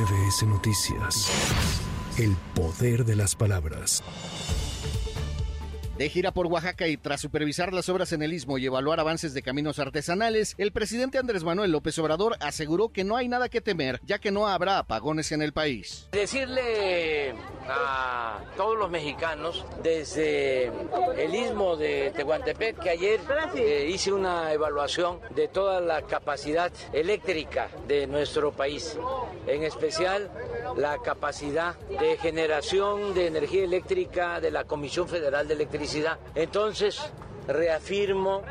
MBS Noticias. El poder de las palabras. De gira por Oaxaca y tras supervisar las obras en el istmo y evaluar avances de caminos artesanales, el presidente Andrés Manuel López Obrador aseguró que no hay nada que temer, ya que no habrá apagones en el país. Decirle a todos los mexicanos desde el istmo de Tehuantepec que ayer eh, hice una evaluación de toda la capacidad eléctrica de nuestro país, en especial la capacidad de generación de energía eléctrica de la Comisión Federal de Electricidad entonces, reafirmo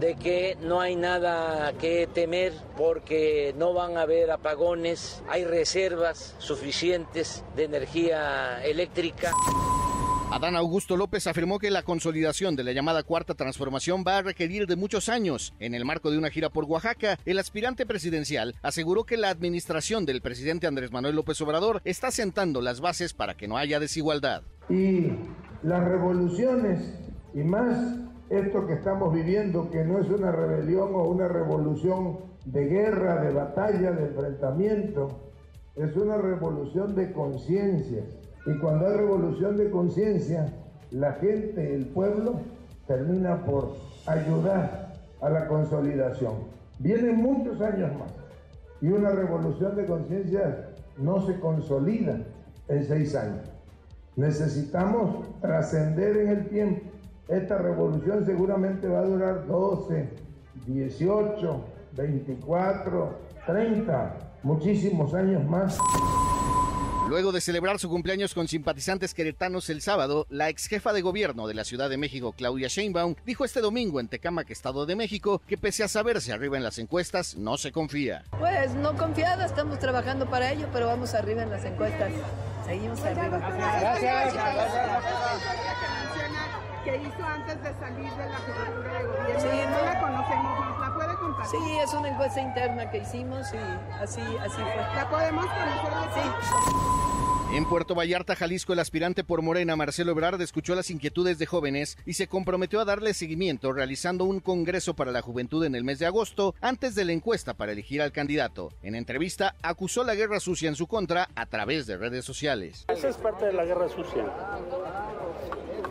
de que no hay nada que temer porque no van a haber apagones, hay reservas suficientes de energía eléctrica. Adán Augusto López afirmó que la consolidación de la llamada cuarta transformación va a requerir de muchos años. En el marco de una gira por Oaxaca, el aspirante presidencial aseguró que la administración del presidente Andrés Manuel López Obrador está sentando las bases para que no haya desigualdad. Y las revoluciones y más esto que estamos viviendo, que no es una rebelión o una revolución de guerra, de batalla, de enfrentamiento, es una revolución de conciencias. Y cuando hay revolución de conciencia, la gente, el pueblo, termina por ayudar a la consolidación. Vienen muchos años más y una revolución de conciencia no se consolida en seis años. Necesitamos trascender en el tiempo. Esta revolución seguramente va a durar 12, 18, 24, 30, muchísimos años más. Luego de celebrar su cumpleaños con simpatizantes queretanos el sábado, la ex jefa de gobierno de la Ciudad de México, Claudia Sheinbaum, dijo este domingo en Tecámac, Estado de México, que pese a saberse arriba en las encuestas, no se confía. Pues no confiada, estamos trabajando para ello, pero vamos arriba en las encuestas. Seguimos arriba. Gracias. Que hizo antes de salir de la jefatura de gobierno. Sí, no la conocemos, ¿la puede compartir? Sí, es una encuesta interna que hicimos y así, así fue. ¿La podemos conocer? Sí. En Puerto Vallarta, Jalisco, el aspirante por Morena, Marcelo Ebrard, escuchó las inquietudes de jóvenes y se comprometió a darle seguimiento realizando un congreso para la juventud en el mes de agosto antes de la encuesta para elegir al candidato. En entrevista, acusó la guerra sucia en su contra a través de redes sociales. Esa es parte de la guerra sucia.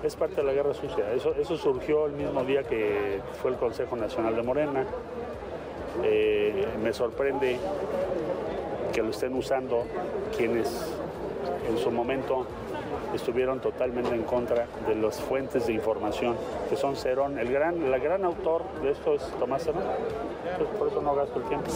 Es parte de la guerra sucia. Eso, eso surgió el mismo día que fue el Consejo Nacional de Morena. Eh, me sorprende que lo estén usando quienes en su momento estuvieron totalmente en contra de las fuentes de información, que son Cerón. El gran, el gran autor de esto es Tomás Cerón. Por eso no gasto el tiempo.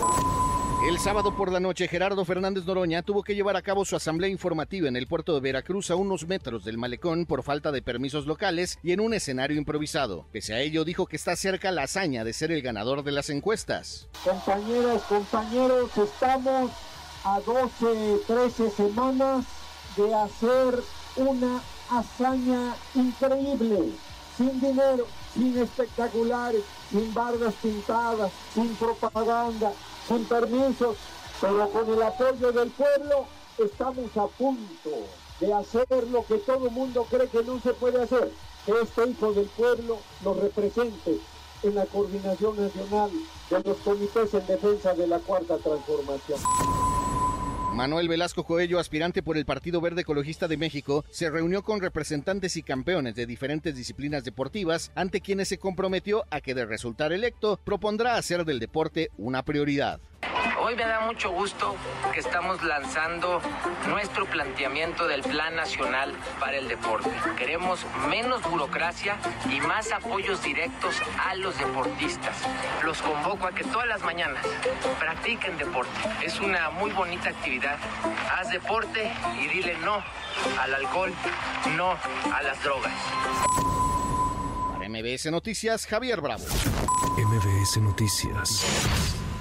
El sábado por la noche, Gerardo Fernández Noroña tuvo que llevar a cabo su asamblea informativa en el puerto de Veracruz a unos metros del malecón por falta de permisos locales y en un escenario improvisado. Pese a ello, dijo que está cerca la hazaña de ser el ganador de las encuestas. Compañeras, compañeros, estamos a 12, 13 semanas de hacer una hazaña increíble, sin dinero, sin espectaculares, sin bardas pintadas, sin propaganda, sin permisos, pero con el apoyo del pueblo estamos a punto de hacer lo que todo el mundo cree que no se puede hacer, que este hijo del pueblo nos represente en la coordinación nacional de los comités en defensa de la cuarta transformación. Manuel Velasco Coello, aspirante por el Partido Verde Ecologista de México, se reunió con representantes y campeones de diferentes disciplinas deportivas, ante quienes se comprometió a que de resultar electo propondrá hacer del deporte una prioridad. Hoy me da mucho gusto que estamos lanzando nuestro planteamiento del Plan Nacional para el Deporte. Queremos menos burocracia y más apoyos directos a los deportistas. Los convoco a que todas las mañanas practiquen deporte. Es una muy bonita actividad. Haz deporte y dile no al alcohol, no a las drogas. Para MBS Noticias, Javier Bravo. MBS Noticias.